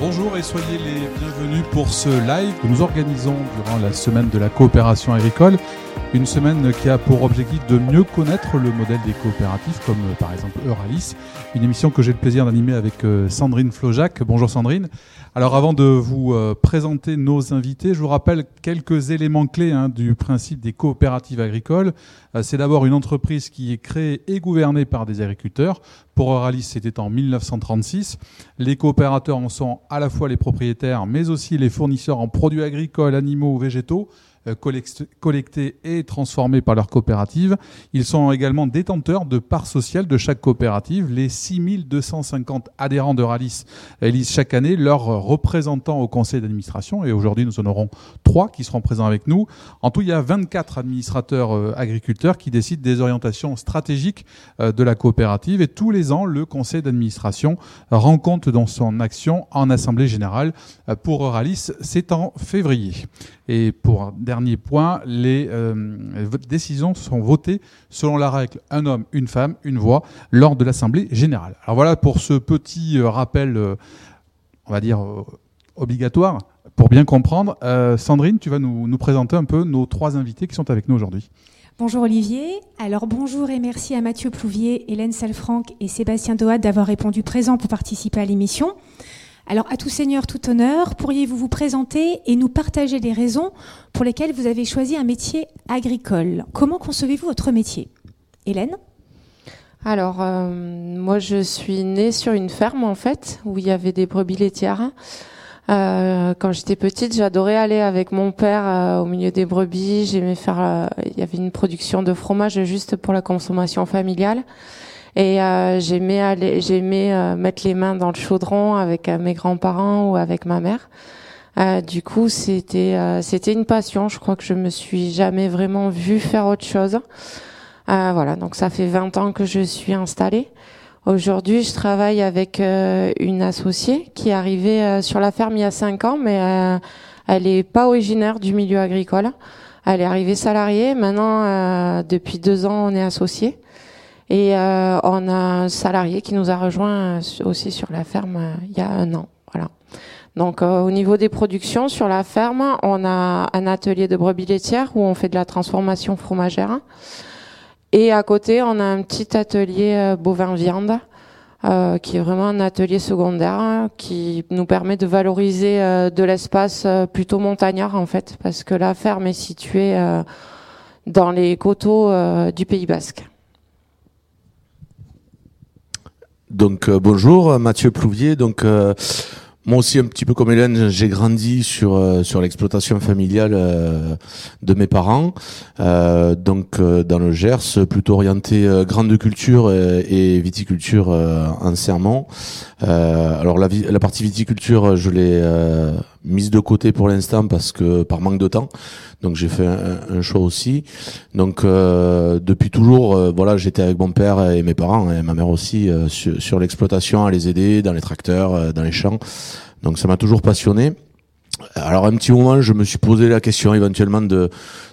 Bonjour et soyez les bienvenus pour ce live que nous organisons durant la semaine de la coopération agricole. Une semaine qui a pour objectif de mieux connaître le modèle des coopératives, comme euh, par exemple Euralis. Une émission que j'ai le plaisir d'animer avec euh, Sandrine Flojac. Bonjour Sandrine. Alors avant de vous euh, présenter nos invités, je vous rappelle quelques éléments clés hein, du principe des coopératives agricoles. C'est d'abord une entreprise qui est créée et gouvernée par des agriculteurs. Pour Euralis, c'était en 1936. Les coopérateurs en sont à la fois les propriétaires, mais aussi les fournisseurs en produits agricoles, animaux ou végétaux collectés et transformés par leur coopérative. Ils sont également détenteurs de parts sociales de chaque coopérative. Les 6250 adhérents de Ralis élisent chaque année leurs représentants au conseil d'administration et aujourd'hui nous en aurons trois qui seront présents avec nous. En tout, il y a 24 administrateurs euh, agriculteurs qui décident des orientations stratégiques euh, de la coopérative et tous les ans, le conseil d'administration rend compte dans son action en assemblée générale. Pour Ralis, c'est en février. Et pour dernier point, les euh, décisions sont votées selon la règle un homme, une femme, une voix lors de l'Assemblée générale. Alors voilà pour ce petit euh, rappel, euh, on va dire, obligatoire. Pour bien comprendre, Sandrine, tu vas nous, présenter un peu nos trois invités qui sont avec nous aujourd'hui. Bonjour Olivier. Alors bonjour et merci à Mathieu Plouvier, Hélène Salfranc et Sébastien Dohat d'avoir répondu présent pour participer à l'émission. Alors, à tout seigneur, tout honneur, pourriez-vous vous présenter et nous partager les raisons pour lesquelles vous avez choisi un métier agricole? Comment concevez-vous votre métier? Hélène? Alors, euh, moi, je suis née sur une ferme, en fait, où il y avait des brebis laitières. Euh, quand j'étais petite, j'adorais aller avec mon père euh, au milieu des brebis. J'aimais faire. il y avait une production de fromage juste pour la consommation familiale. Et euh, j'aimais aller, j'aimais euh, mettre les mains dans le chaudron avec euh, mes grands-parents ou avec ma mère. Euh, du coup, c'était c'était une passion. Je crois que je me suis jamais vraiment vue faire autre chose. voilà, donc ça fait 20 ans que je suis installée. Aujourd'hui, je travaille avec une associée qui est arrivée sur la ferme il y a 5 ans, mais elle est pas originaire du milieu agricole. Elle est arrivée salariée. Maintenant, depuis deux ans, on est associés. Et euh, on a un salarié qui nous a rejoint aussi sur la ferme euh, il y a un an. Voilà. Donc euh, au niveau des productions sur la ferme, on a un atelier de brebis laitières où on fait de la transformation fromagère. Et à côté, on a un petit atelier bovin viande. Euh, qui est vraiment un atelier secondaire qui nous permet de valoriser de l'espace plutôt montagnard en fait parce que la ferme est située dans les coteaux du Pays Basque. Donc euh, bonjour, Mathieu Plouvier. Donc euh, moi aussi un petit peu comme Hélène, j'ai grandi sur euh, sur l'exploitation familiale de mes parents. donc dans le Gers, plutôt orienté grande culture et, viticulture en serment. alors la, la partie viticulture, je l'ai mise de côté pour l'instant parce que par manque de temps. Donc j'ai fait un, choix aussi. Donc euh, depuis toujours, euh, voilà, j'étais avec mon père et mes parents et ma mère aussi euh, sur, l'exploitation, à les aider dans les tracteurs, dans les champs. Donc ça m'a toujours passionné. Alors un petit moment, je me suis posé la question éventuellement de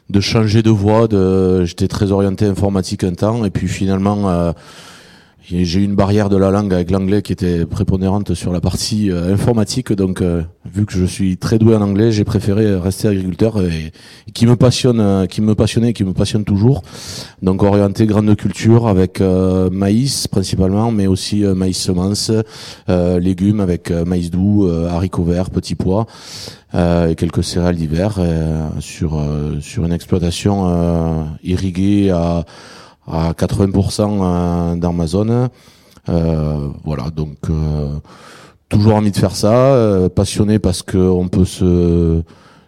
de changer de voie. De, j'étais très orienté informatique un temps et puis finalement j'ai eu une barrière de la langue avec l'anglais qui était prépondérante sur la partie euh, informatique. Donc, euh, vu que je suis très doué en anglais, j'ai préféré rester agriculteur et, qui me passionne, euh, qui me passionnait, et qui me passionne toujours. Donc, orienté grande culture avec maïs principalement, mais aussi maïs semence, légumes avec maïs doux, haricots verts, petits pois. et quelques céréales d'hiver sur sur une exploitation irriguée à à 80% euh, dans ma zone. Euh, voilà, donc euh, toujours envie de faire ça, passionné parce que on peut se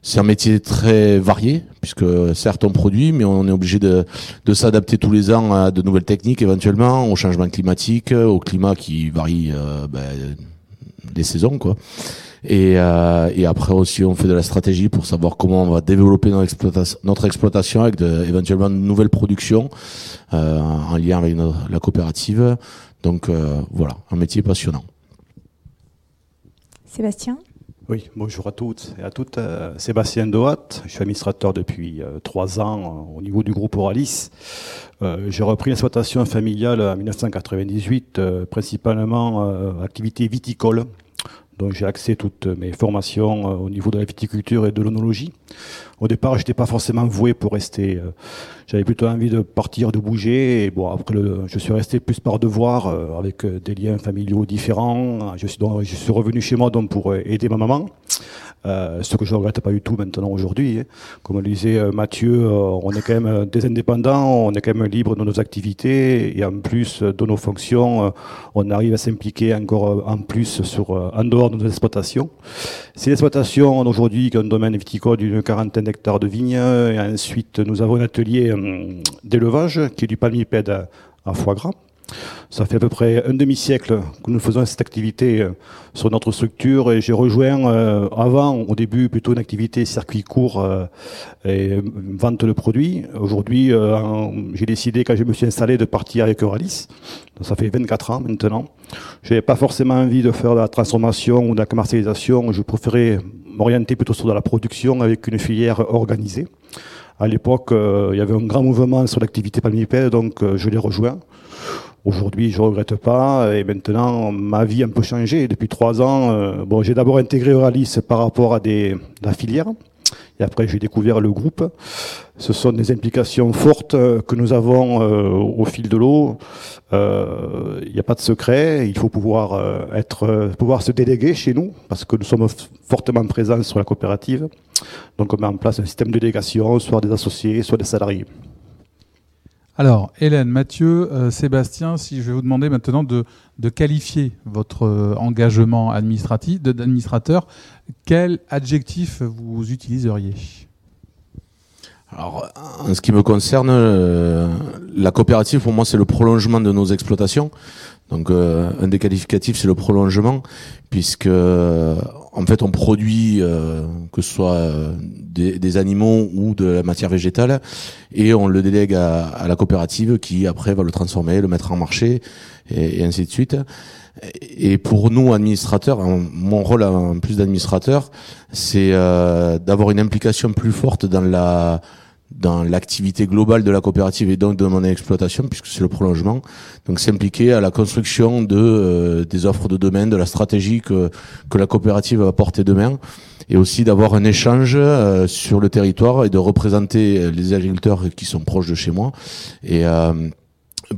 c'est un métier très varié, puisque certes on produit, mais on est obligé de, de s'adapter tous les ans à de nouvelles techniques éventuellement, au changement climatique, au climat qui varie euh, ben, des saisons. quoi. Et, euh, et, après aussi, on fait de la stratégie pour savoir comment on va développer notre exploitation, notre exploitation avec de, éventuellement de nouvelles productions euh, en lien avec la coopérative. Donc euh, voilà, un métier passionnant. Sébastien? Oui, bonjour à toutes et à toutes. Euh, Sébastien Dohat, je suis administrateur depuis trois ans au niveau du groupe Oralis. J'ai repris l'exploitation familiale en 1998, principalement activité viticole, dont j'ai accès toutes mes formations au niveau de la viticulture et de l'onologie. Au départ, je n'étais pas forcément voué pour rester. J'avais plutôt envie de partir, de bouger. Et bon, après, je suis resté plus par devoir, avec des liens familiaux différents. Je suis, donc, je suis revenu chez moi donc pour aider ma maman. Euh, ce que je ne regrette pas du tout maintenant aujourd'hui. Hein. Comme le disait euh, Mathieu, euh, on est quand même des indépendants, on est quand même libre de nos activités et en plus de nos fonctions, on arrive à s'impliquer encore en plus sur, en dehors de nos exploitations. Ces exploitations aujourd'hui qui ont un domaine viticole d'une quarantaine d'hectares de vignes et ensuite nous avons un atelier d'élevage qui est du palmipède à foie gras. Ça fait à peu près un demi-siècle que nous faisons cette activité euh, sur notre structure et j'ai rejoint euh, avant, au début, plutôt une activité circuit court euh, et vente de produits. Aujourd'hui, j'ai décidé, quand je me suis installé, de partir avec Euralis. Ça fait 24 ans maintenant. Je n'avais pas forcément envie de faire de la transformation ou de la commercialisation. Je préférais m'orienter plutôt sur de la production avec une filière organisée. À l'époque, il y avait un grand mouvement sur l'activité palmipède, donc je l'ai rejoint. Aujourd'hui, je regrette pas. Et maintenant, ma vie a un peu changé. Depuis trois ans, euh, bon, j'ai d'abord intégré Euralis par rapport à des, la filière. Et après, j'ai découvert le groupe. Ce sont des implications fortes que nous avons euh, au fil de l'eau. Euh, il n'y a pas de secret. Il faut pouvoir être, pouvoir se déléguer chez nous parce que nous sommes fortement présents sur la coopérative. Donc, on met en place un système de délégation, soit des associés, soit des salariés. Alors, Hélène, Mathieu, euh, Sébastien, si je vais vous demander maintenant de, qualifier votre euh, engagement administratif, d'administrateur, quel adjectif vous utiliseriez? Alors, en ce qui me concerne, euh, la coopérative, pour moi, c'est le prolongement de nos exploitations. Donc, un des qualificatifs, c'est le prolongement, puisque en fait, on produit que ce soit des, animaux ou de la matière végétale et on le délègue à, la coopérative qui après va le transformer, le mettre en marché et, ainsi de suite. Et pour nous administrateurs, mon rôle en plus d'administrateur, c'est euh, d'avoir une implication plus forte dans la dans l'activité globale de la coopérative et donc de mon exploitation puisque c'est le prolongement donc s'impliquer à la construction de euh, des offres de domaine de la stratégie que que la coopérative va porter demain et aussi d'avoir un échange euh, sur le territoire et de représenter euh, les agriculteurs qui sont proches de chez moi et euh,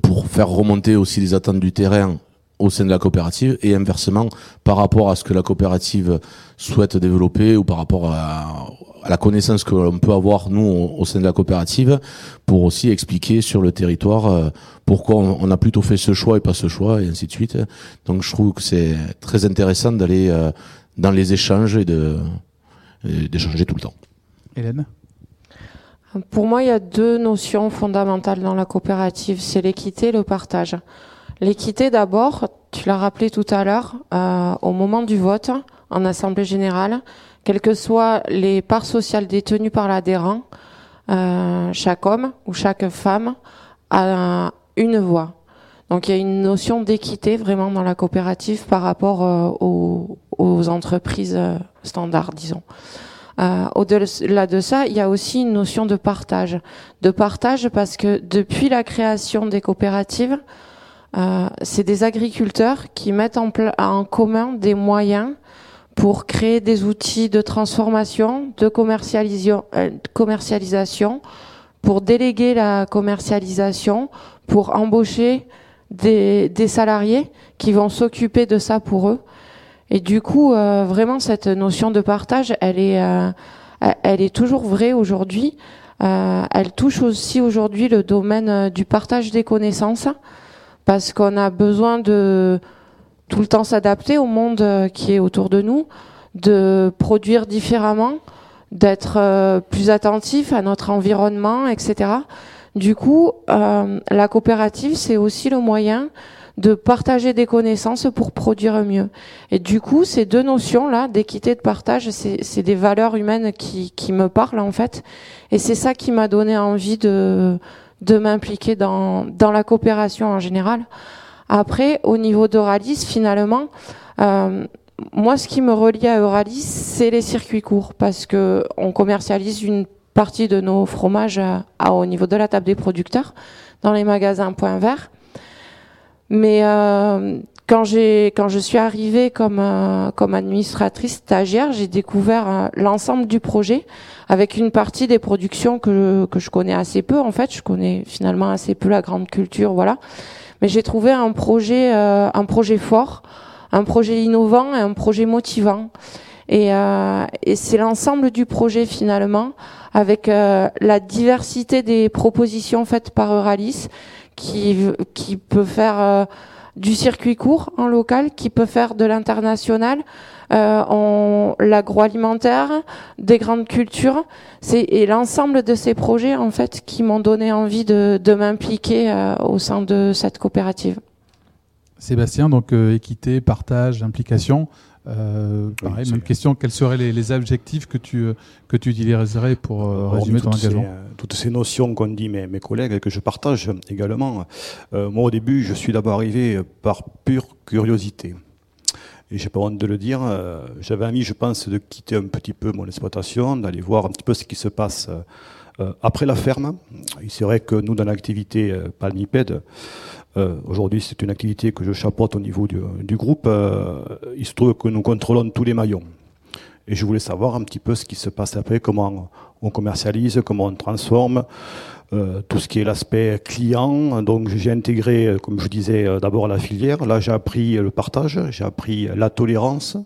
pour faire remonter aussi les attentes du terrain au sein de la coopérative et inversement par rapport à ce que la coopérative souhaite développer ou par rapport à, la connaissance que l'on peut avoir nous au, sein de la coopérative pour aussi expliquer sur le territoire pourquoi on, a plutôt fait ce choix et pas ce choix et ainsi de suite. Donc je trouve que c'est très intéressant d'aller dans les échanges et d'échanger tout le temps. Hélène? Pour moi, il y a deux notions fondamentales dans la coopérative, c'est l'équité et le partage. L'équité d'abord, tu l'as rappelé tout à l'heure, euh, au moment du vote en Assemblée générale, quelles que soient les parts sociales détenues par l'adhérent, euh, chaque homme ou chaque femme a une voix. Donc il y a une notion d'équité vraiment dans la coopérative par rapport euh, aux, entreprises euh, standards, disons. Au-delà de ça, il y a aussi une notion de partage. De partage parce que depuis la création des coopératives, c'est des agriculteurs qui mettent en, en commun des moyens pour créer des outils de transformation, de commercialisation, euh, pour déléguer la commercialisation, pour embaucher des, salariés qui vont s'occuper de ça pour eux. Et du coup, euh, vraiment, cette notion de partage, elle est, euh, elle est toujours vraie aujourd'hui. Euh, elle touche aussi aujourd'hui le domaine du partage des connaissances, parce qu'on a besoin de tout le temps s'adapter au monde qui est autour de nous, de produire différemment, d'être plus attentif à notre environnement, etc. Du coup, euh, la coopérative, c'est aussi le moyen de partager des connaissances pour produire mieux. Et du coup, ces deux notions-là, d'équité de partage, c'est des valeurs humaines qui, qui me parlent en fait. Et c'est ça qui m'a donné envie de, de m'impliquer dans, dans la coopération en général. Après, au niveau d'Euralis, finalement, euh, moi, ce qui me relie à Euralis, c'est les circuits courts, parce que on commercialise une partie de nos fromages au niveau de la table des producteurs dans les magasins Point Vert. Mais euh, quand j'ai quand je suis arrivée comme euh, comme administratrice stagiaire, j'ai découvert euh, l'ensemble du projet avec une partie des productions que que je connais assez peu en fait, je connais finalement assez peu la grande culture, voilà. Mais j'ai trouvé un projet euh, un projet fort, un projet innovant et un projet motivant. Et, et c'est l'ensemble du projet finalement, avec la diversité des propositions faites par Euralis, qui peut faire du circuit court en local qui peut faire de l'international, euh, l'agroalimentaire, des grandes cultures. C'est et l'ensemble de ces projets en fait qui m'ont donné envie de, de m'impliquer euh, au sein de cette coopérative. Sébastien, donc euh, équité, partage, implication. Euh, pareil, même question, quels seraient les, les, objectifs que tu, que tu utiliserais pour euh, résumer ton engagement euh, Toutes ces notions qu'ont dit mes, mes, collègues et que je partage également. Euh, moi, au début, je suis d'abord arrivé par pure curiosité. Et j'ai pas honte de le dire. J'avais envie, je pense, de quitter un petit peu mon exploitation, d'aller voir un petit peu ce qui se passe après la ferme. C'est vrai que nous, dans l'activité palmipède, euh, Aujourd'hui, c'est une activité que je chapeaute au niveau du, du groupe. Euh, il se trouve que nous contrôlons tous les maillons. Et je voulais savoir un petit peu ce qui se passe après, comment on commercialise, comment on transforme, euh, tout ce qui est l'aspect client. Donc j'ai intégré, comme je disais, euh, d'abord la filière. Là, j'ai appris le partage, j'ai appris la tolérance,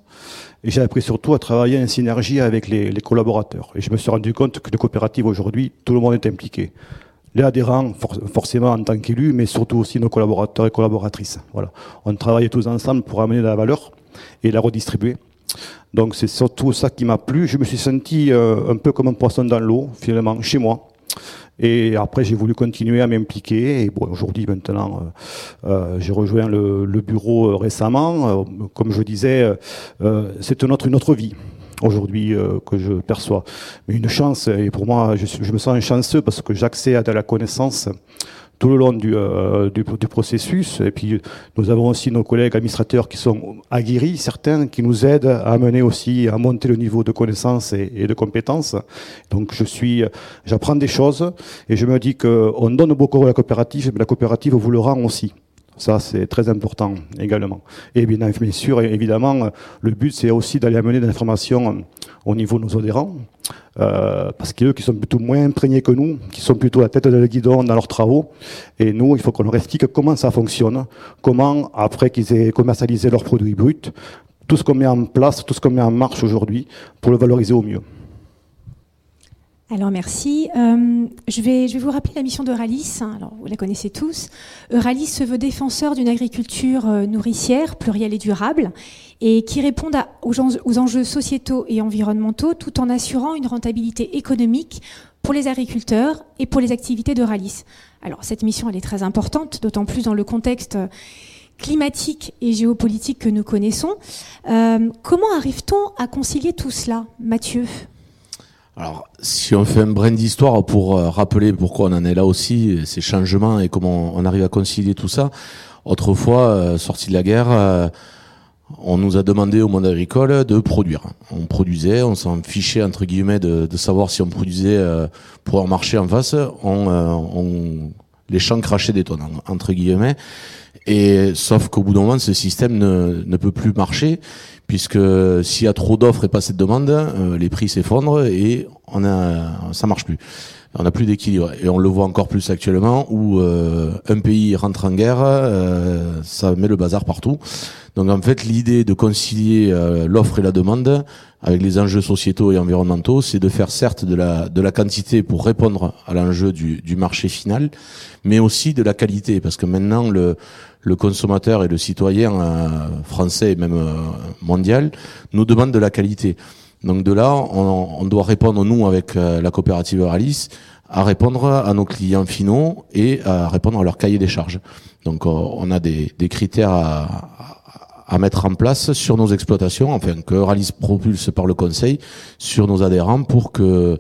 et j'ai appris surtout à travailler en synergie avec les, les collaborateurs. Et je me suis rendu compte que les coopératives aujourd'hui, tout le monde est impliqué les adhérents, forcément en tant qu'élus, mais surtout aussi nos collaborateurs et collaboratrices. Voilà. On travaille tous ensemble pour amener de la valeur et la redistribuer. Donc c'est surtout ça qui m'a plu. Je me suis senti euh, un peu comme un poisson dans l'eau, finalement, chez moi. Et après, j'ai voulu continuer à m'impliquer. Et bon, aujourd'hui, maintenant, euh, euh j'ai rejoint le, le bureau euh, récemment. comme je disais, c'est notre une autre vie aujourd'hui euh, que je perçois. Une chance, et pour moi, je, je me sens chanceux parce que j'accède à la connaissance tout le long du, euh, du, du, processus. Et puis, nous avons aussi nos collègues administrateurs qui sont aguerris, certains, qui nous aident à amener aussi, à monter le niveau de connaissances et, et de compétences. Donc, je suis, j'apprends des choses et je me dis qu'on donne beaucoup à la coopérative, mais la coopérative vous le rend aussi. Ça, c'est très important également. Et bien, sûr, évidemment, le but, c'est aussi d'aller amener de l'information au niveau de nos adhérents, euh, parce qu'eux qui sont plutôt moins imprégnés que nous, qui sont plutôt à la tête de le guidon dans leurs travaux, et nous, il faut qu'on leur explique comment ça fonctionne, comment, après qu'ils aient commercialisé leurs produits bruts, tout ce qu'on met en place, tout ce qu'on met en marche aujourd'hui, pour le valoriser au mieux. Alors merci. Euh, je, vais, vous rappeler la mission d'Euralis. Alors vous la connaissez tous. Euralis se veut défenseur d'une agriculture euh, nourricière, plurielle et durable, et qui réponde aux, enjeux sociétaux et environnementaux, tout en assurant une rentabilité économique pour les agriculteurs et pour les activités d'Euralis. Alors cette mission, elle est très importante, d'autant plus dans le contexte climatique et géopolitique que nous connaissons. Euh, comment arrive-t-on à concilier tout cela, Mathieu? Alors, si on fait un brin d'histoire pour euh, rappeler pourquoi on en est là aussi, ces changements et comment on arrive à concilier tout ça, autrefois, euh, sorti de la guerre, euh, on nous a demandé au monde agricole de produire. On produisait, on s'en fichait entre guillemets de, savoir si on produisait pour un marché en face. Les champs crachaient des entre guillemets. Et sauf qu'au bout d'un moment, ce système ne, ne peut plus marcher puisque s'il y a trop d'offres et pas assez de demandes, euh, les prix s'effondrent et on a, ça marche plus. On n'a plus d'équilibre et on le voit encore plus actuellement où euh, un pays rentre en guerre, euh, ça met le bazar partout. Donc en fait, l'idée de concilier euh, l'offre et la demande avec les enjeux sociétaux et environnementaux, c'est de faire certes de la de la quantité pour répondre à l'enjeu du, du marché final, mais aussi de la qualité parce que maintenant le le consommateur et le citoyen euh, français et même euh, mondial nous demandent de la qualité. Donc de là, on, on doit répondre, nous, avec euh, la coopérative Alice, à répondre à nos clients finaux et à répondre à leur cahier des charges. Donc on a des, des critères à, à, mettre en place sur nos exploitations, enfin que Alice propulse par le conseil sur nos adhérents pour que,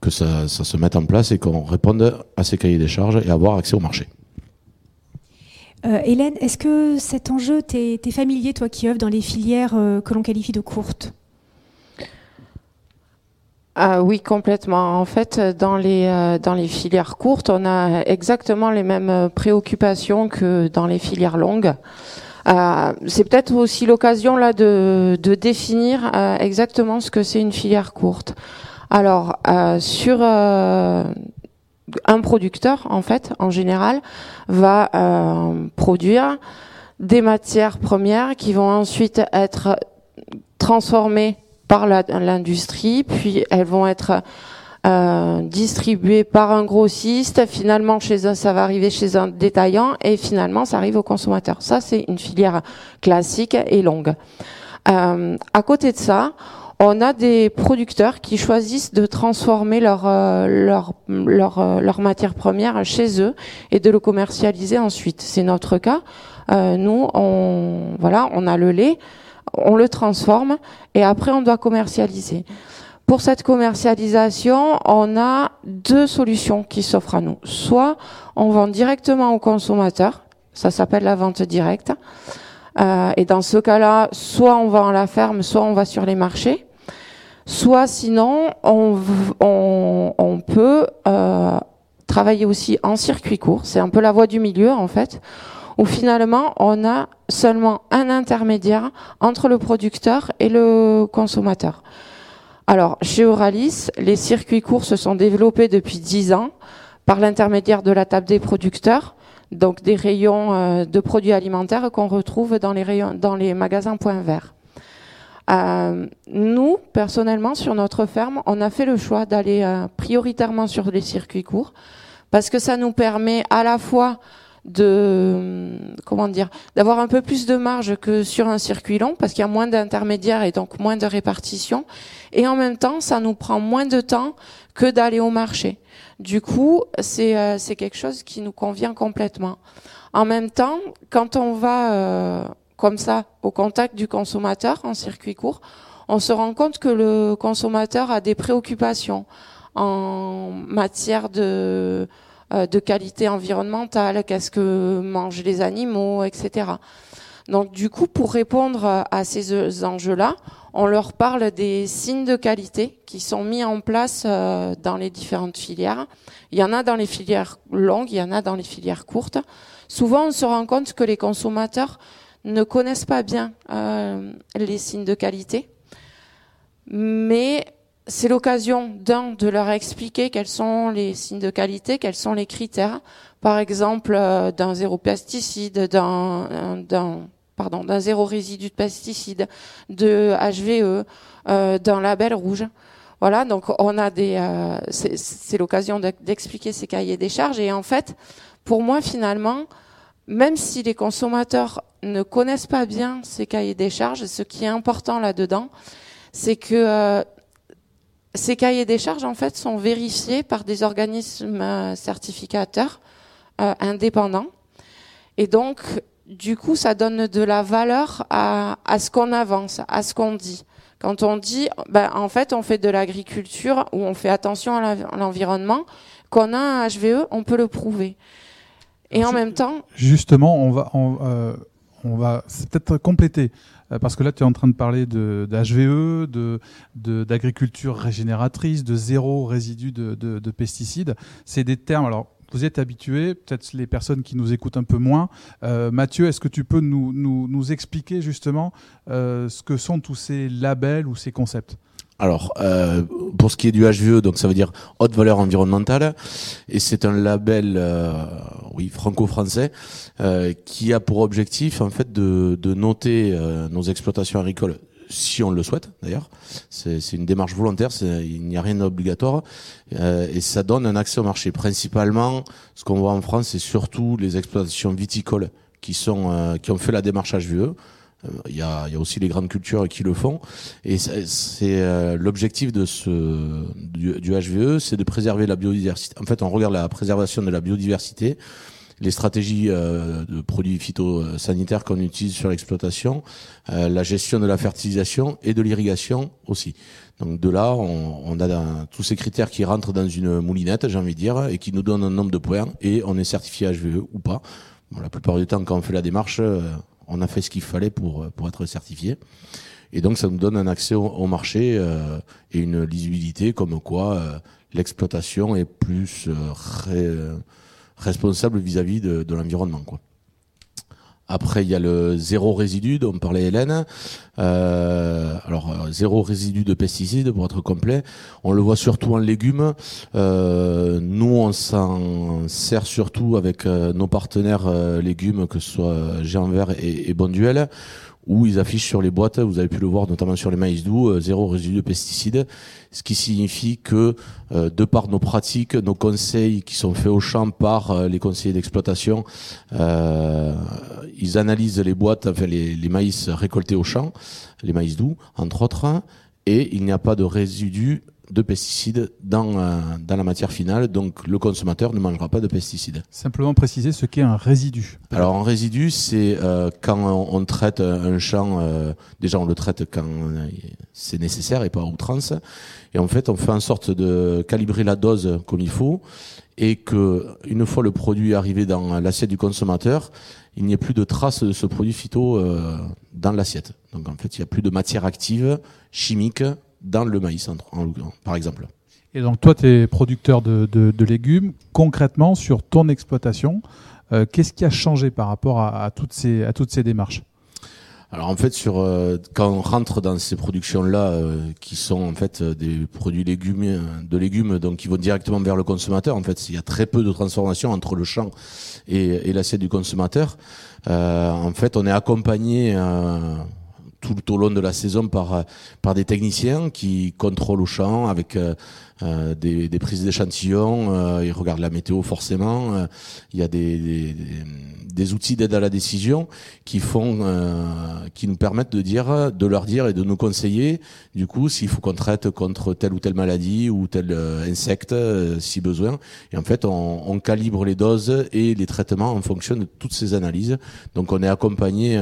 que ça, ça se mette en place et qu'on réponde à ces cahiers des charges et avoir accès au marché. Euh, Hélène, est-ce que cet enjeu t'est familier, toi qui œuvres dans les filières euh, que l'on qualifie de courtes? Ah oui, complètement. En fait, dans les euh, dans les filières courtes, on a exactement les mêmes préoccupations que dans les filières longues. Euh, c'est peut-être aussi l'occasion là de, définir euh, exactement ce que c'est une filière courte. Alors euh, un producteur en fait en général va produire des matières premières qui vont ensuite être transformées par l'industrie, puis elles vont être euh, distribuées par un grossiste. Finalement, chez un, ça va arriver chez un détaillant et finalement, ça arrive au consommateur. Ça, c'est une filière classique et longue. Euh, à côté de ça, on a des producteurs qui choisissent de transformer leur euh, leur leur, euh, leur matière première chez eux et de le commercialiser ensuite. C'est notre cas. Euh, nous, on voilà, on a le lait, on le transforme et après on doit commercialiser. Pour cette commercialisation, on a deux solutions qui s'offrent à nous. Soit on vend directement au consommateur, ça s'appelle la vente directe. Euh, et dans ce cas-là, soit on va en la ferme, soit on va sur les marchés. Soit sinon, on, on, on peut euh, travailler aussi en circuit court. C'est un peu la voie du milieu en fait, où finalement on a seulement un intermédiaire entre le producteur et le consommateur. Alors, chez Euralis, les circuits courts se sont développés depuis 10 ans par l'intermédiaire de la table des producteurs, donc des rayons euh, de produits alimentaires qu'on retrouve dans les, rayons, dans les magasins points verts. Euh, nous, personnellement, sur notre ferme, on a fait le choix d'aller euh, prioritairement sur les circuits courts parce que ça nous permet à la fois de comment dire d'avoir un peu plus de marge que sur un circuit long parce qu'il y a moins d'intermédiaires et donc moins de répartition et en même temps ça nous prend moins de temps que d'aller au marché. Du coup, c'est euh, c'est quelque chose qui nous convient complètement. En même temps, quand on va euh, comme ça au contact du consommateur en circuit court, on se rend compte que le consommateur a des préoccupations en matière de euh, de qualité environnementale, qu'est-ce que mangent les animaux, etc. Donc du coup, pour répondre à ces euh, enjeux-là, on leur parle des signes de qualité qui sont mis en place euh, dans les différentes filières. Il y en a dans les filières longues, il y en a dans les filières courtes. Souvent, on se rend compte que les consommateurs ne connaissent pas bien euh, les signes de qualité, mais c'est l'occasion d'un de leur expliquer quels sont les signes de qualité, quels sont les critères, par exemple euh, d'un zéro pesticide, d'un pardon d'un zéro résidu de pesticides, de HVE, euh, d'un label rouge. Voilà, donc on a des, euh, c'est l'occasion de- d'expliquer ces cahiers des charges et en fait, pour moi finalement, même si les consommateurs ne connaissent pas bien ces cahiers des charges, ce qui est important là-dedans, c'est que ces cahiers des charges, en fait, sont vérifiés par des organismes euh, certificateurs euh, indépendants. Et donc, du coup, ça donne de la valeur à, à ce qu'on avance, à ce qu'on dit. Quand on dit, ben, en fait, on fait de l'agriculture où on fait attention à l'environnement, qu'on a un HVE, on peut le prouver. Et en même temps, Justement, on va, on, euh, on va peut-être compléter parce que là, tu es en train de parler de, de HVE, de de- d'agriculture régénératrice, de zéro résidu de, de, de pesticides. C'est des termes. Alors, vous êtes habitués, peut-être les personnes qui nous écoutent un peu moins. Euh, Mathieu, est-ce que tu peux nous expliquer justement euh, ce que sont tous ces labels ou ces concepts? Alors, euh, pour ce qui est du HVE, donc ça veut dire haute valeur environnementale, et c'est un label, euh, oui, franco-français, euh, qui a pour objectif en fait de, de noter nos exploitations agricoles, si on le souhaite d'ailleurs. C'est une démarche volontaire, il n'y a rien d'obligatoire, et ça donne un accès au marché. Principalement, ce qu'on voit en France, c'est surtout les exploitations viticoles qui sont qui ont fait la démarche HVE. Euh, Il y, a, il y a aussi les grandes cultures qui le font. Et c'est euh, l'objectif de ce du, du HVE, c'est de préserver la biodiversité. En fait, on regarde la préservation de la biodiversité, les stratégies euh, de produits phytosanitaires qu'on utilise sur l'exploitation, la gestion de la fertilisation et de l'irrigation aussi. Donc de là, on, on a dans- tous ces critères qui rentrent dans une moulinette, j'ai envie de dire, et qui nous donnent un nombre de points, et on est certifié HVE ou pas. Bon, la plupart du temps, quand on fait la démarche, on a fait ce qu'il fallait pour, pour être certifié. Et donc, ça nous donne un accès au, marché euh, et une lisibilité comme quoi euh, l'exploitation est plus euh, euh, responsable vis-à-vis de, de l'environnement. Quoi. Après, il y a le zéro résidu dont parlait Hélène. Euh, alors, euh, zéro résidu de pesticides pour être complet. On le voit surtout en légumes. Euh, nous, on s'en sert surtout avec euh, nos partenaires légumes, que ce soit Géant Vert et, et Bonduel où ils affichent sur les boîtes, vous avez pu le voir notamment sur les maïs doux, zéro résidu de pesticides, ce qui signifie que de par nos pratiques, nos conseils qui sont faits au champ par les conseillers d'exploitation, euh, ils analysent les boîtes, enfin les, les, maïs récoltés au champ, les maïs doux, entre autres, et il n'y a pas de résidus de pesticides dans, euh, dans la matière finale, donc le consommateur ne mangera pas de pesticides. Simplement préciser ce qu'est un résidu. Alors un résidu, c'est euh, quand on, on, traite un champ, euh, déjà on le traite quand c'est nécessaire et pas à outrance, et en fait on fait en sorte de calibrer la dose comme il faut, et que une fois le produit arrivé dans l'assiette du consommateur, il n'y ait plus de traces de ce produit phyto euh, dans l'assiette. Donc en fait, il n'y a plus de matière active chimique dans le maïs, en, en, par exemple. Et donc toi, tu es producteur de, de, de, légumes. Concrètement, sur ton exploitation, euh, qu'est-ce qui a changé par rapport à, à, toutes, ces, à toutes ces démarches? Alors en fait, sur euh, quand on rentre dans ces productions-là, euh, qui sont en fait des produits légumes, de légumes, donc qui vont directement vers le consommateur. En fait, il y a très peu de transformation entre le champ et, et l'assiette du consommateur. Euh, en fait, on est accompagné tout, au long de la saison par par des techniciens qui contrôlent au champ avec euh, euh des, des, prises d'échantillons. Euh, ils regardent la météo forcément. il y a des, des, des outils d'aide à la décision qui font, qui nous permettent de dire, de leur dire et de nous conseiller. Du coup, s'il faut qu'on traite contre telle ou telle maladie ou tel insecte, si besoin. Et en fait, on, on, calibre les doses et les traitements en fonction de toutes ces analyses. Donc, on est accompagné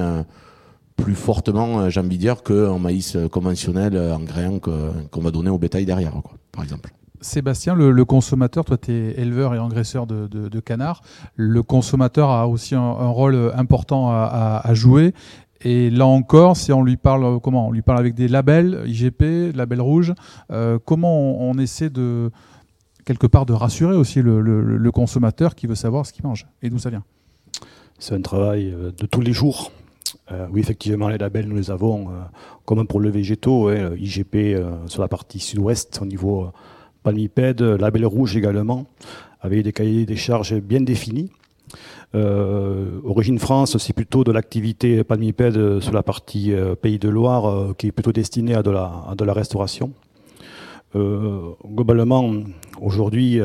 plus fortement, j'ai envie de dire, qu'en maïs conventionnel, en grain qu'on va donner au bétail derrière, quoi, par exemple. Sébastien, le, le consommateur, toi tu es éleveur et engraisseur de, de, de, canards, le consommateur a aussi un, un rôle important à, à, à, jouer. Et là encore, si on lui parle comment On lui parle avec des labels IGP, label rouge. Euh, comment on, on, essaie de quelque part de rassurer aussi le, le, le consommateur qui veut savoir ce qu'il mange et d'où ça vient? C'est un travail de tous les jours. Euh, oui, effectivement, les labels, nous les avons, euh, comme pour le végétaux, hein, IGP euh, sur la partie sud-ouest au niveau palmipède, label rouge également, avec des cahiers des charges bien définis. Origine France, c'est plutôt de l'activité palmipède sur la partie Pays de Loire, qui est plutôt destinée à de la restauration. Euh, globalement, aujourd'hui,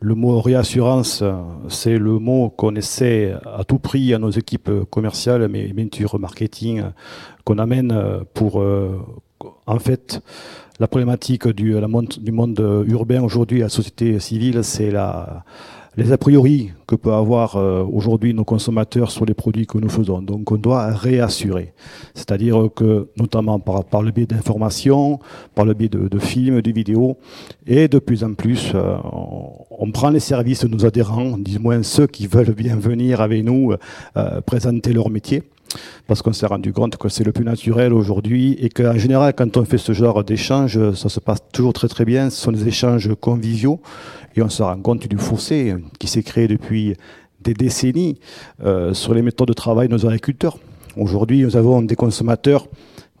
le mot réassurance, c'est le mot qu'on essaie à tout prix à nos équipes commerciales, mais bien sûr marketing, qu'on amène pour, euh, en fait, la problématique du, monde urbain aujourd'hui, la société civile, c'est la les a priori que peut avoir euh, aujourd'hui nos consommateurs sur les produits que nous faisons. Donc on doit réassurer. C'est-à-dire que notamment par, le biais d'informations, par le biais de, films, de vidéos, et de plus en plus, euh, on, on, prend les services de nos adhérents, du moins ceux qui veulent bien venir avec nous euh, présenter leur métier parce qu'on s'est rendu compte que c'est le plus naturel aujourd'hui et qu'en général, quand on fait ce genre d'échange, ça se passe toujours très très bien. Ce sont des échanges conviviaux et on se rend compte du fossé qui s'est créé depuis des décennies euh, sur les méthodes de travail de nos agriculteurs. Aujourd'hui, nous avons des consommateurs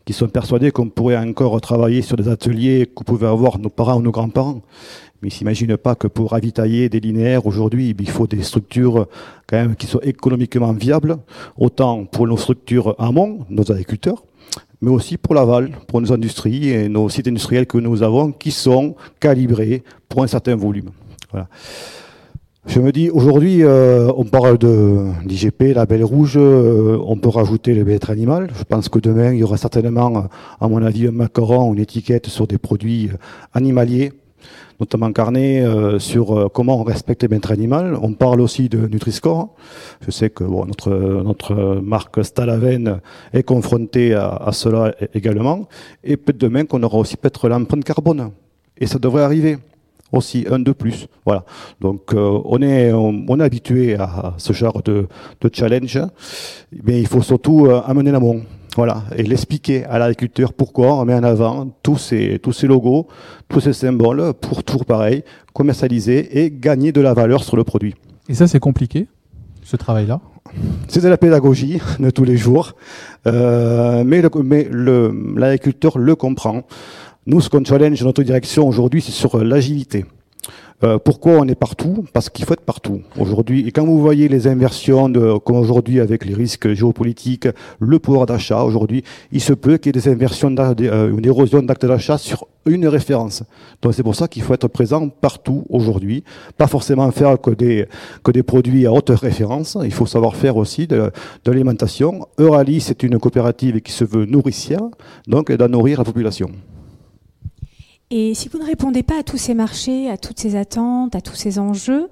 qui sont persuadés qu'on pourrait encore travailler sur des ateliers que pouvaient avoir nos parents ou nos grands-parents. Mais ils s'imaginent pas que pour ravitailler des linéaires aujourd'hui, il faut des structures quand même qui soient économiquement viables, autant pour nos structures amont, nos agriculteurs, mais aussi pour l'aval, pour nos industries et nos sites industriels que nous avons qui sont calibrés pour un certain volume. Voilà. Je me dis, aujourd'hui, euh, on parle de d'IGP, label rouge, euh, on peut rajouter le bien-être animal. Je pense que demain, il y aura certainement, à mon avis, un macaron, une étiquette sur des produits animaliers, notamment carnet, euh, sur euh, comment on respecte le bien-être animal. On parle aussi de Nutri-Score. Je sais que notre, notre marque Stalaven est confrontée à, à cela également. Et peut-être demain qu'on aura aussi peut-être l'empreinte carbone. Et ça devrait arriver aussi un de plus. Voilà. Donc euh, on est on, on, est habitué à ce genre de, de challenge, mais il faut surtout euh, amener l'amont. Voilà, et l'expliquer à l'agriculteur pourquoi on met en avant tous ces, tous ces logos, tous ces symboles pour toujours pareil, commercialiser et gagner de la valeur sur le produit. Et ça, c'est compliqué, ce travail-là? C'est de la pédagogie de tous les jours, euh, mais, l'agriculteur le comprend. Nous, ce qu'on challenge notre direction aujourd'hui, c'est sur l'agilité. Euh, pourquoi on est partout? Parce qu'il faut être partout aujourd'hui. Et quand vous voyez les inversions, de, comme aujourd'hui avec les risques géopolitiques, le pouvoir d'achat aujourd'hui, il se peut qu'il y ait des inversions, euh, une érosion d'actes d'achat sur une référence. Donc c'est pour ça qu'il faut être présent partout aujourd'hui, pas forcément faire que des que des produits à haute référence. Il faut savoir faire aussi de, de l'alimentation. Euralis, c'est une coopérative qui se veut nourricière, donc d'en nourrir la population. Et si vous ne répondez pas à tous ces marchés, à toutes ces attentes, à tous ces enjeux,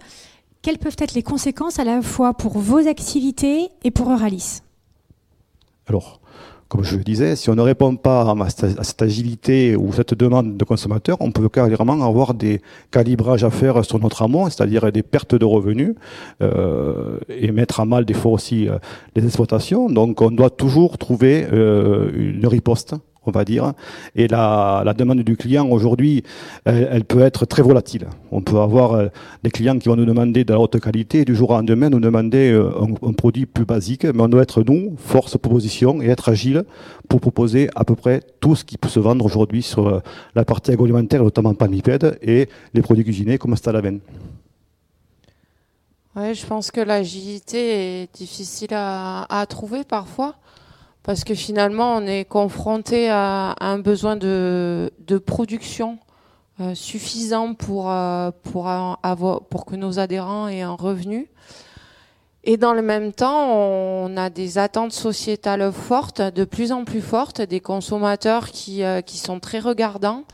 quelles peuvent être les conséquences à la fois pour vos activités et pour Euralis? Alors, comme je le disais, si on ne répond pas à cette agilité ou cette demande de consommateurs, on peut carrément avoir des calibrages à faire sur notre amont, c'est-à-dire des pertes de revenus euh, et mettre à mal des fois aussi euh, les exploitations. Donc on doit toujours trouver euh, une riposte on va dire. Et la, demande du client aujourd'hui, elle, peut être très volatile. On peut avoir euh, des clients qui vont nous demander de la haute qualité et du jour au lendemain nous demander euh, un, produit plus basique, mais on doit être nous, force proposition et être agile pour proposer à peu près tout ce qui peut se vendre aujourd'hui sur euh, la partie agroalimentaire, notamment panipède et les produits cuisinés comme Stalavène. Ouais, je pense que l'agilité est difficile à trouver parfois parce que finalement, on est confronté à, un besoin de, production euh, suffisant pour, euh, pour, avoir, pour que nos adhérents aient un revenu. Et dans le même temps, on a des attentes sociétales fortes, de plus en plus fortes, des consommateurs qui, euh, qui sont très regardants.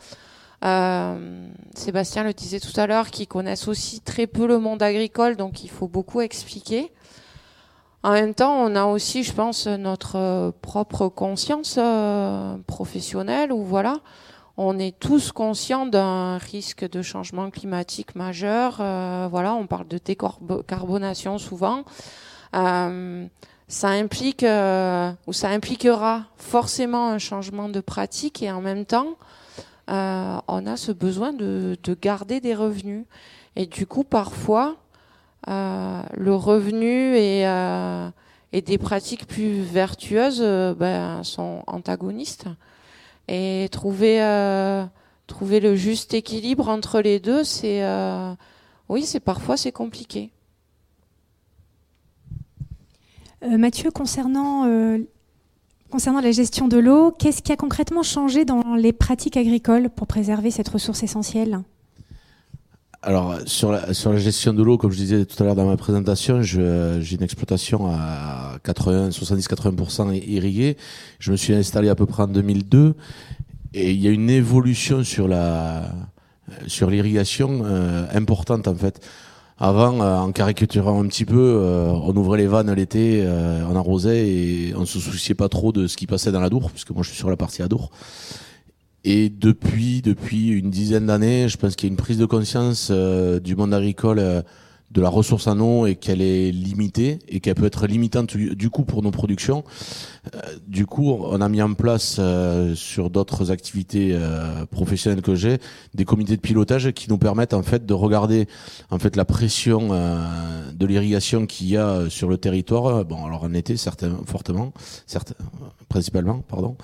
Sébastien le disait tout à l'heure, qui connaissent aussi très peu le monde agricole, donc il faut beaucoup expliquer. En même temps, on a aussi, je pense, notre euh, propre conscience euh, professionnelle où voilà, on est tous conscients d'un risque de changement climatique majeur. Euh, voilà, on parle de décarbonation souvent. ça implique ou ça impliquera forcément un changement de pratique et en même temps, on a ce besoin de, de garder des revenus. Et du coup, parfois, le revenu et, euh, et, des pratiques plus vertueuses euh, ben, sont antagonistes. Et trouver, trouver le juste équilibre entre les deux, c'est oui, c'est parfois c'est compliqué. Mathieu, concernant Concernant la gestion de l'eau, qu'est-ce qui a concrètement changé dans les pratiques agricoles pour préserver cette ressource essentielle? Alors sur la, sur la gestion de l'eau, comme je disais tout à l'heure dans ma présentation, j'ai une exploitation à 80, 70-80% irriguée. Je me suis installé à peu près en 2002 et il y a une évolution sur la sur l'irrigation euh, importante en fait. Avant, euh, en caricaturant un petit peu, euh, on ouvrait les vannes l'été, on arrosait et on se souciait pas trop de ce qui passait dans la Dour, puisque moi je suis sur la partie Adour. Et depuis, depuis une dizaine d'années, je pense qu'il y a une prise de conscience euh, du monde agricole euh, de la ressource en eau et qu'elle est limitée et qu'elle peut être limitante du coup pour nos productions. Euh, du coup, on a mis en place euh, sur d'autres activités euh, professionnelles que j'ai des comités de pilotage qui nous permettent en fait de regarder en fait la pression de l'irrigation qu'il y a sur le territoire. Bon, alors en été, certains fortement, certains, principalement, pardon.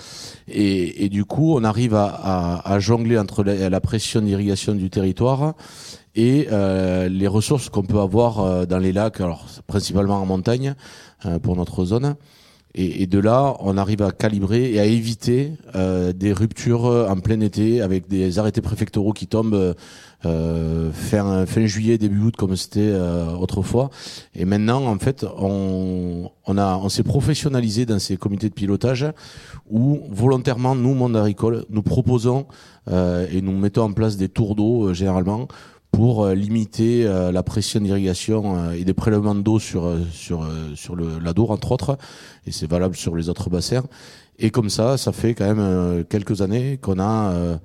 Et, et, du coup, on arrive à, à, à jongler entre la, la pression d'irrigation du territoire et euh, les ressources qu'on peut avoir euh, dans les lacs, alors principalement en montagne euh, pour notre zone. Et, et, de là, on arrive à calibrer et à éviter euh, des ruptures en plein été avec des arrêtés préfectoraux qui tombent euh, fin, fin juillet, début août, comme c'était autrefois. Et maintenant, en fait, on, on, on s'est professionnalisé dans ces comités de pilotage où volontairement, nous, monde agricole, nous proposons et nous mettons en place des tours d'eau généralement pour euh, limiter euh, la pression d'irrigation euh, et des prélèvements d'eau sur sur sur le l'Adour entre autres et c'est valable sur les autres bassins et comme ça ça fait quand même quelques années qu'on a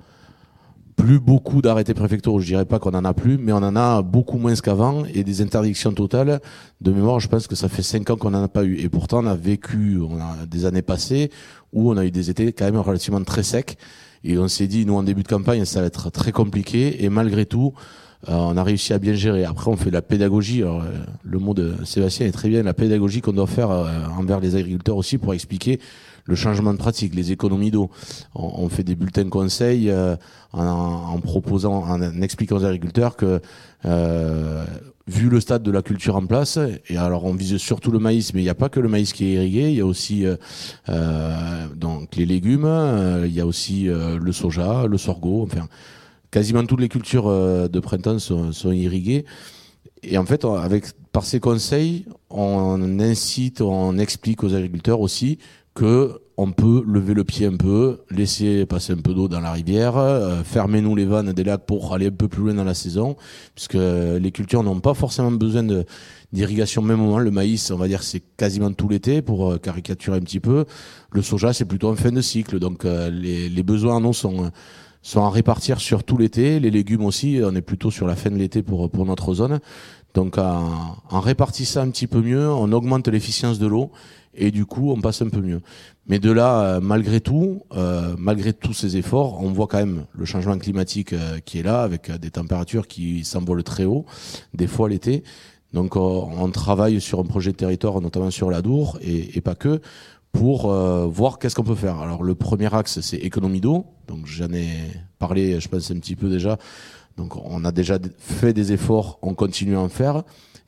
plus beaucoup d'arrêtés préfectoraux, je dirais pas qu'on en a plus, mais on en a beaucoup moins qu'avant et des interdictions totales. De mémoire, je pense que ça fait cinq ans qu'on n'en a pas eu. Et pourtant, on a vécu on a des années passées où on a eu des étés quand même relativement très secs. Et on s'est dit, nous, en début de campagne, ça va être très compliqué. Et malgré tout, on a réussi à bien gérer. Après, on fait de la pédagogie. Alors, le mot de Sébastien est très bien. La pédagogie qu'on doit faire envers les agriculteurs aussi pour expliquer le changement de pratique, les économies d'eau. On, fait des bulletins de conseil euh, en, proposant, en, expliquant aux agriculteurs que euh, vu le stade de la culture en place, et alors on vise surtout le maïs, mais il n'y a pas que le maïs qui est irrigué, il y a aussi euh, donc les légumes, il y a aussi le soja, le sorgho, enfin quasiment toutes les cultures de printemps sont, irriguées. Et en fait, par ces conseils, on incite, on explique aux agriculteurs aussi que on peut lever le pied un peu, laisser passer un peu d'eau dans la rivière, euh, fermer nous les vannes des lacs pour aller un peu plus loin dans la saison, puisque les cultures n'ont pas forcément besoin d'irrigation au même moment. Le maïs, on va dire, c'est quasiment tout l'été pour euh, caricaturer un petit peu. Le soja, c'est plutôt en fin de cycle, donc euh, les, les, besoins en eau sont sont à répartir sur tout l'été. Les légumes aussi, on est plutôt sur la fin de l'été pour pour notre zone. Donc en, en répartissant un petit peu mieux, on augmente l'efficience de l'eau et du coup on passe un peu mieux. Mais de là, euh, malgré tout, euh, malgré tous ces efforts, on voit quand même le changement climatique euh, qui est là, avec des températures qui s'envolent très haut, des fois l'été. Donc on travaille sur un projet de territoire, notamment sur la Dour, et, et pas que, pour voir qu'est-ce qu'on peut faire. Alors le premier axe, c'est économie d'eau. Donc j'en ai parlé, je pense un petit peu déjà. Donc on a déjà fait des efforts, on continue à en faire.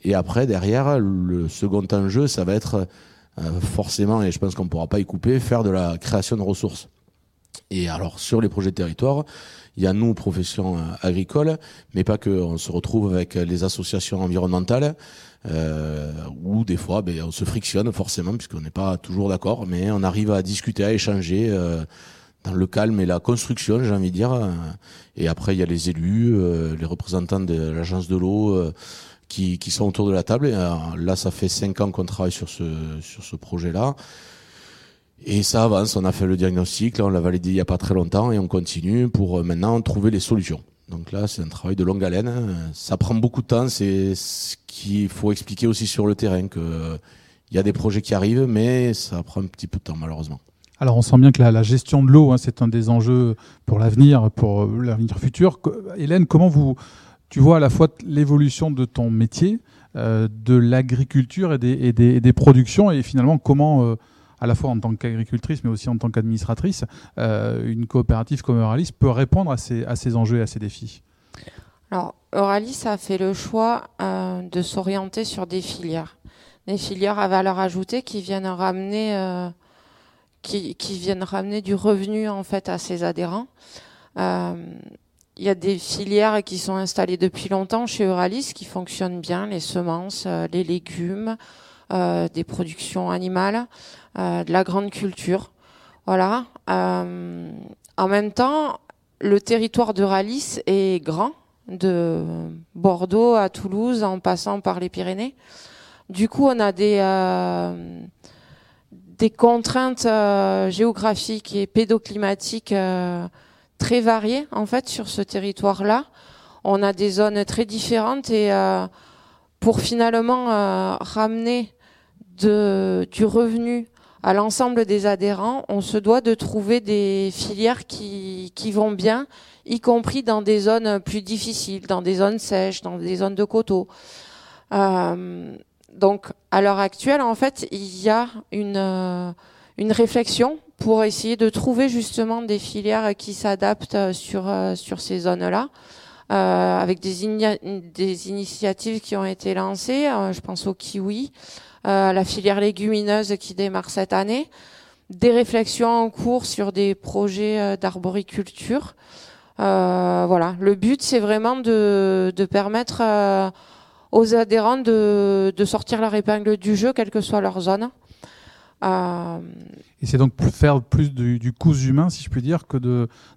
Et après, derrière, le second enjeu, ça va être euh, forcément, et je pense qu'on ne pourra pas y couper, faire de la création de ressources. Et alors sur les projets de territoire, il y a nous, profession euh, agricole, mais pas que. On se retrouve avec les associations environnementales, euh, où des fois, ben, on se frictionne forcément, puisqu'on n'est pas toujours d'accord, mais on arrive à discuter, à échanger euh, dans le calme et la construction, j'ai envie de dire. Et après, il y a les élus, les représentants de l'agence de l'eau qui, qui, sont autour de la table. Euh, là, ça fait cinq ans qu'on travaille sur ce, sur ce projet-là. Et ça avance, on a fait le diagnostic, on l'a validé il n'y a pas très longtemps et on continue pour euh, maintenant trouver les solutions. Donc là, c'est un travail de longue haleine. Ça prend beaucoup de temps, c'est ce qu'il faut expliquer aussi sur le terrain, qu'il y a des projets qui arrivent, mais ça prend un petit peu de temps malheureusement. Alors on sent bien que la, gestion de l'eau, hein, c'est un des enjeux pour l'avenir, pour l'avenir futur. Hélène, comment tu vois à la fois l'évolution de ton métier, euh, de l'agriculture et des, productions, et finalement comment, euh, à la fois en tant qu'agricultrice, mais aussi en tant qu'administratrice, euh, une coopérative comme Euralis peut répondre à ces, à ces enjeux et à ces défis. Alors, Euralis a fait le choix de s'orienter sur des filières, des filières à valeur ajoutée qui viennent ramener, qui, qui, viennent ramener du revenu en fait à ses adhérents. Il y a des filières qui sont installées depuis longtemps chez Euralis qui fonctionnent bien, les semences, euh, les légumes, euh, des productions animales, euh, de la grande culture. Voilà. en même temps, le territoire d'Euralis est grand, de Bordeaux à Toulouse en passant par les Pyrénées. Du coup, on a des des contraintes géographiques et pédoclimatiques très varié en fait sur ce territoire-là. On a des zones très différentes et euh, pour finalement euh, ramener de, du revenu à l'ensemble des adhérents, on se doit de trouver des filières qui, qui vont bien, y compris dans des zones plus difficiles, dans des zones sèches, dans des zones de coteaux. Euh, donc, à l'heure actuelle, en fait, il y a une, une réflexion pour essayer de trouver justement des filières qui s'adaptent euh, sur, euh, sur ces zones-là. Euh, avec des, des initiatives qui ont été lancées, euh, je pense au kiwi, la filière légumineuse qui démarre cette année, des réflexions en cours sur des projets d'arboriculture. voilà, le but c'est vraiment de, de permettre aux adhérents de, de sortir leur épingle du jeu, quelle que soit leur zone. Euh, et c'est donc faire plus du, du coût humain, si je puis dire, que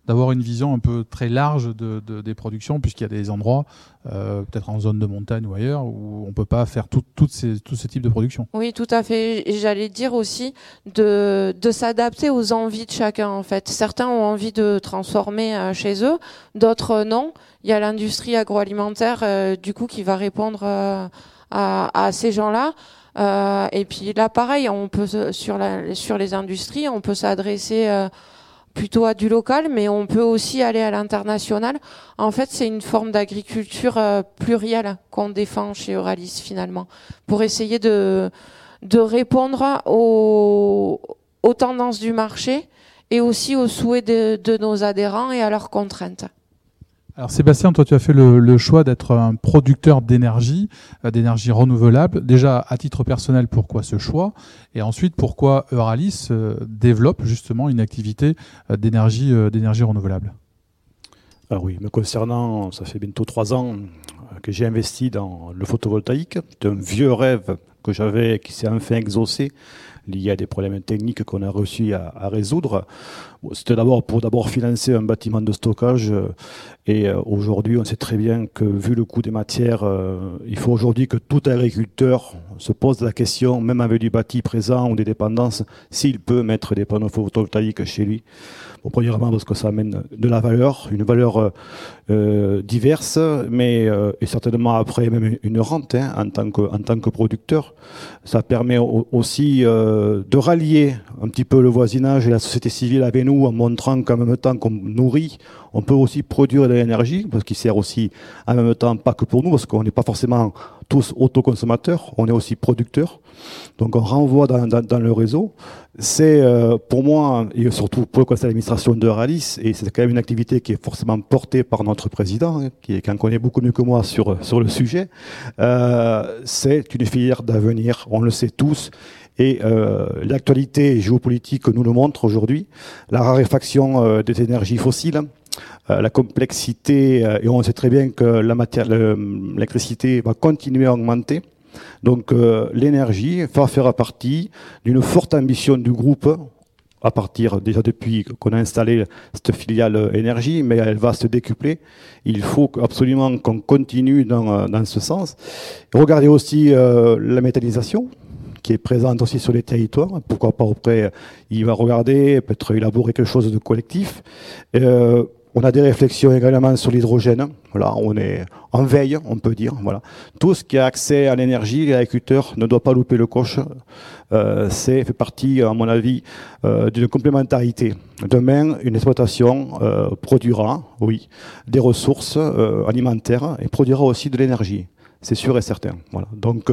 d'avoir une vision un peu très large de, de des productions, puisqu'il y a des endroits, euh, peut-être en zone de montagne ou ailleurs, où on peut pas faire tout, toutes ces, tous ces types de production. Oui, tout à fait. J'allais dire aussi de, de s'adapter aux envies de chacun, en fait. Certains ont envie de transformer euh, chez eux, d'autres non. Il y a l'industrie agroalimentaire, euh, du coup, qui va répondre à, à ces gens-là. Euh, et puis là, pareil, on peut sur, la, sur les industries, on peut s'adresser euh, plutôt à du local, mais on peut aussi aller à l'international. En fait, c'est une forme d'agriculture euh, plurielle qu'on défend chez Euralis finalement, pour essayer de, de répondre aux, aux tendances du marché et aussi aux souhaits de, de nos adhérents et à leurs contraintes. Alors Sébastien, toi tu as fait le, choix d'être un producteur d'énergie, euh, d'énergie renouvelable. Déjà à titre personnel, pourquoi ce choix? Et ensuite, pourquoi Euralis euh, développe justement une activité euh, d'énergie d'énergie renouvelable? Ah oui, me concernant, ça fait bientôt trois ans que j'ai investi dans le photovoltaïque. C'est un vieux rêve que j'avais qui s'est enfin exaucé lié à des problèmes techniques qu'on a réussi à, résoudre. C'était d'abord pour d'abord financer un bâtiment de stockage euh, et euh, aujourd'hui on sait très bien que vu le coût des matières, euh, il faut aujourd'hui que tout agriculteur se pose la question, même avec du bâti présent ou des dépendances, s'il peut mettre des panneaux photovoltaïques chez lui. Premièrement parce que ça amène de la valeur, une valeur diverse, mais et certainement après même une rente hein, en, tant que, en tant que producteur. Ça permet aussi de rallier un petit peu le voisinage et la société civile avec nous en montrant qu'en même temps qu'on nourrit, on peut aussi produire de l'énergie, parce qu'il sert aussi en même temps pas que pour nous, parce qu'on n'est pas forcément tous autoconsommateurs, on est aussi producteurs. Donc on renvoie dans, le réseau. C'est euh, pour moi, et surtout pour le conseil d'administration de Ralis, et c'est quand même une activité qui est forcément portée par notre président, hein, qui, qui en connaît beaucoup mieux que moi sur, le sujet, euh, c'est une filière d'avenir, on le sait tous. Et euh, l'actualité géopolitique nous le montre aujourd'hui. La raréfaction des énergies fossiles, la complexité, euh, et on sait très bien que l'électricité va continuer à augmenter. Donc euh, l'énergie va faire partie d'une forte ambition du groupe à partir déjà depuis qu'on a installé cette filiale énergie, mais elle va se décupler. Il faut absolument qu'on continue dans, dans ce sens. Regardez aussi la métallisation qui est présente aussi sur les territoires. Pourquoi pas après, il va regarder, peut-être élaborer quelque chose de collectif. Euh, on a des réflexions également sur l'hydrogène. Voilà, on est en veille, on peut dire. Voilà, tout ce qui a accès à l'énergie, l'agriculteur ne doit pas louper le coche. Euh, c'est fait partie, à mon avis, euh, d'une complémentarité. Demain, une exploitation euh, produira, oui, des ressources euh, alimentaires et produira aussi de l'énergie c'est sûr et certain. Voilà. Donc,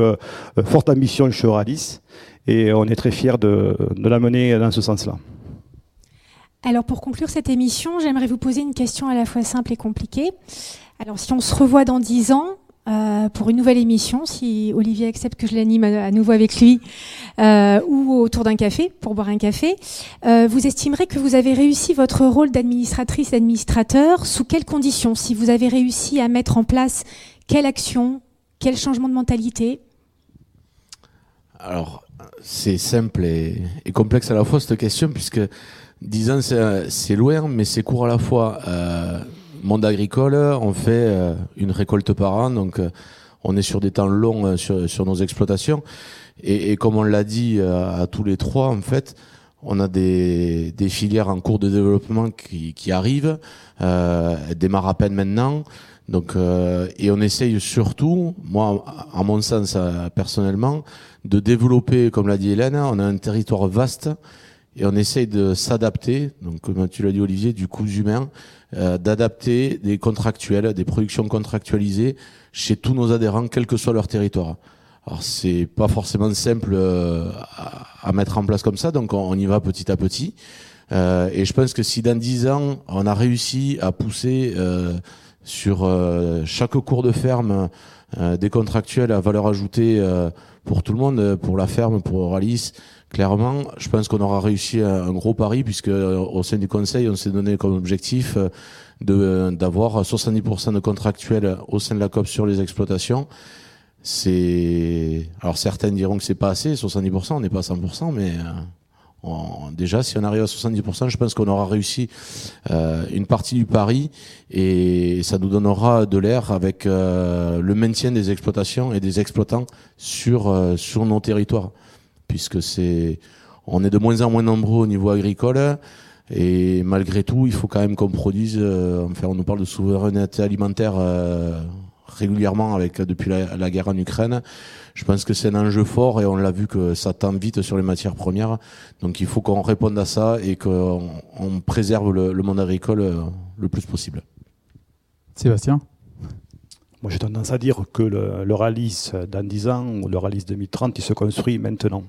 forte ambition chez Oralis et on est très fiers de, de la mener dans ce sens-là. Alors, pour conclure cette émission, j'aimerais vous poser une question à la fois simple et compliquée. Alors, si on se revoit dans dix ans, euh, pour une nouvelle émission, si Olivier accepte que je l'anime à, nouveau avec lui, euh, ou autour d'un café, pour boire un café, euh, vous estimerez que vous avez réussi votre rôle d'administratrice d'administrateur sous quelles conditions? Si vous avez réussi à mettre en place quelle action, quel changement de mentalité? Alors, c'est simple et, complexe à la fois cette question, puisque 10 ans c'est loin, mais c'est court à la fois. Euh, monde agricole, on fait euh, une récolte par an, donc euh, on est sur des temps longs sur, nos exploitations. Et, comme on l'a dit à tous les trois, en fait, on a des, filières en cours de développement qui, qui arrivent, euh, démarrent à peine maintenant. Donc, euh, et on essaye surtout, moi, à mon sens euh, personnellement, de développer, comme l'a dit Hélène, on a un territoire vaste et on essaye de s'adapter. Donc, comme tu l'as dit Olivier, du coût humain, euh, d'adapter des contractuels, des productions contractualisées chez tous nos adhérents, quel que soit leur territoire. Alors c'est pas forcément simple euh, à, mettre en place comme ça, donc on, y va petit à petit. Euh, et je pense que si dans dix ans on a réussi à pousser sur euh, chaque cours de ferme euh, des contractuels à valeur ajoutée euh, pour tout le monde, pour la ferme, pour Oralis. Clairement, je pense qu'on aura réussi un, gros pari puisque au sein du conseil, on s'est donné comme objectif de d'avoir 70% de contractuels au sein de la COP sur les exploitations. C'est alors certains diront que c'est pas assez, 70%, on n'est pas à 100%, mais déjà, si on arrive à 70%, je pense qu'on aura réussi euh, une partie du pari et ça nous donnera de l'air avec euh, le maintien des exploitations et des exploitants sur euh, sur nos territoires, puisque c'est on est de moins en moins nombreux au niveau agricole et malgré tout, il faut quand même qu'on produise. enfin, on nous parle de souveraineté alimentaire régulièrement avec depuis la, guerre en Ukraine. Je pense que c'est un enjeu fort et on l'a vu que ça tend vite sur les matières premières. Donc il faut qu'on réponde à ça et qu'on on préserve le, monde agricole euh, le plus possible. Sébastien? Moi j'ai tendance à dire que le, le rallye dans 10 ans ou le rallye 2030, il se construit maintenant.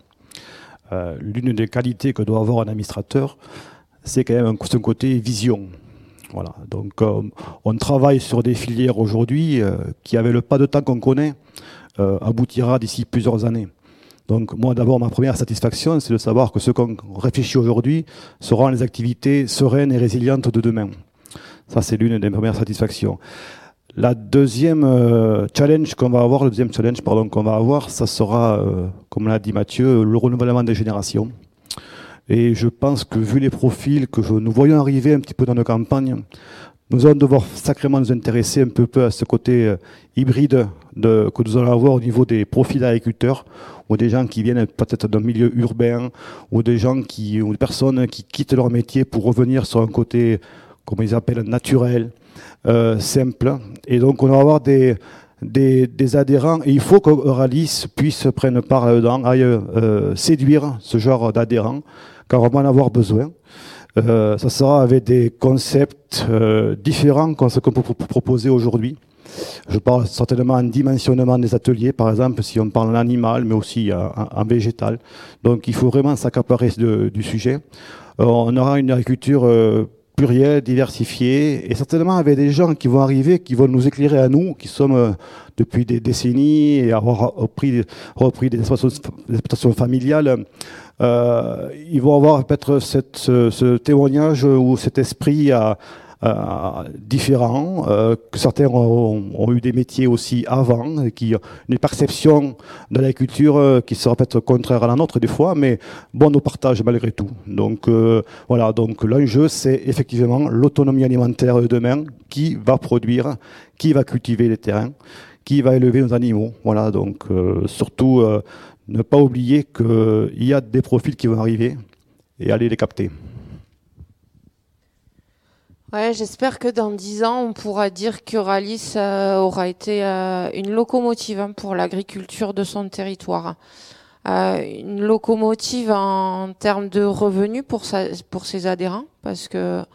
Euh, l'une des qualités que doit avoir un administrateur, c'est quand même un, côté vision. Voilà. Donc, euh, on travaille sur des filières aujourd'hui euh, qui, avec le pas de temps qu'on connaît, aboutira d'ici plusieurs années. Donc, moi, d'abord, ma première satisfaction, c'est de savoir que ce qu'on réfléchit aujourd'hui seront les activités sereines et résilientes de demain. Ça, c'est l'une des premières satisfactions. La deuxième euh, challenge qu'on va avoir, le deuxième challenge pardon qu'on va avoir, ça sera, euh, comme l'a dit Mathieu, le renouvellement des générations. Et je pense que vu les profils que nous voyons arriver un petit peu dans nos campagnes, nous allons devoir sacrément nous intéresser un peu, peu à ce côté euh, hybride de, que nous allons avoir au niveau des profils d'agriculteurs, ou des gens qui viennent peut-être d'un milieu urbain, ou des gens qui, ou des personnes qui quittent leur métier pour revenir sur un côté, comme ils appellent, naturel, euh, simple. Et donc, on va avoir des, des, des, adhérents et il faut qu'Euralis puisse prendre part là-dedans, aille euh, séduire ce genre d'adhérents, car on va en avoir besoin. Euh, ça sera avec des concepts euh, différents que ce qu'on peut proposer aujourd'hui. Je parle certainement en dimensionnement des ateliers, par exemple, si on parle en animal, mais aussi en, en végétal. Donc il faut vraiment s'accaparer du sujet. Euh, on aura une agriculture pluriel, diversifié, et certainement avec des gens qui vont arriver, qui vont nous éclairer à nous, qui sommes euh, depuis des décennies et avoir repris, repris des exploitations familiales. Euh, ils vont avoir peut-être ce, témoignage ou cet esprit à, différents, euh, que certains ont, eu des métiers aussi avant, qui ont une perception de la culture euh, qui sera peut-être contraire à la nôtre des fois, mais bon, nous partage malgré tout. Donc voilà, donc l'enjeu, c'est effectivement l'autonomie alimentaire de demain, qui va produire, qui va cultiver les terrains, qui va élever nos animaux. Voilà, donc surtout ne pas oublier qu'il y a des profils qui vont arriver et aller les capter. Ouais, j'espère que dans dix ans, on pourra dire que Ralis euh, aura été euh, une locomotive hein, pour l'agriculture de son territoire. Euh, une locomotive en termes de revenus pour, sa, pour ses adhérents, parce que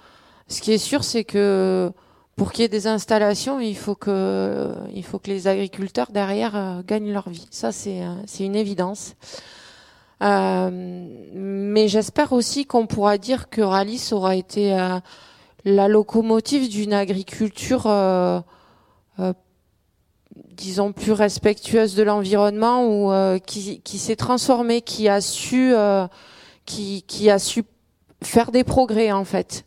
ce qui est sûr, c'est que pour qu'il y ait des installations, il faut que, il faut que les agriculteurs derrière gagnent leur vie. Ça, c'est, c'est une évidence. mais j'espère aussi qu'on pourra dire que Ralis aura été la locomotive d'une agriculture, euh, euh, disons, plus respectueuse de l'environnement ou euh, qui, s'est transformée, qui a su, qui, qui, a su faire des progrès en fait,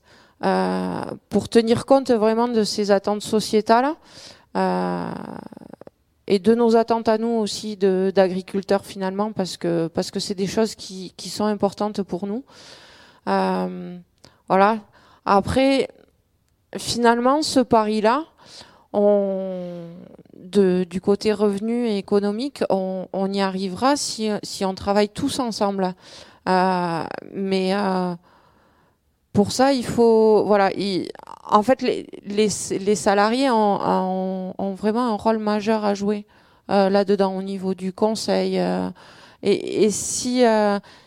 pour tenir compte vraiment de ces attentes sociétales et de nos attentes à nous aussi d'agriculteurs finalement, parce que parce que c'est des choses qui, qui sont importantes pour nous. voilà, après, finalement, ce pari-là, du côté revenu et économique, on, y arrivera si, on travaille tous ensemble. Euh, mais euh, pour ça, il faut, voilà, en fait, les, salariés ont, vraiment un rôle majeur à jouer euh, là-dedans au niveau du conseil. Et, si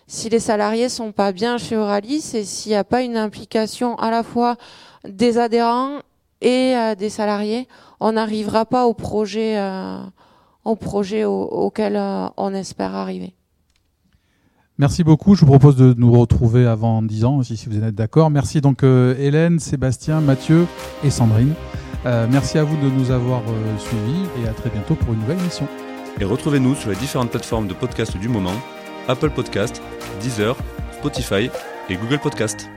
si les salariés sont pas bien chez Oralis et s'il n'y a pas une implication à la fois des adhérents et euh, des salariés, on n'arrivera pas au projet, euh, au projet auquel euh, on espère arriver. Merci beaucoup. Je vous propose de nous retrouver avant 10 ans, si vous êtes d'accord. Merci donc Hélène, Sébastien, Mathieu et Sandrine. merci à vous de nous avoir suivis et à très bientôt pour une nouvelle émission. Et retrouvez-nous sur les différentes plateformes de podcast du moment Apple Podcast, Deezer, Spotify et Google Podcast.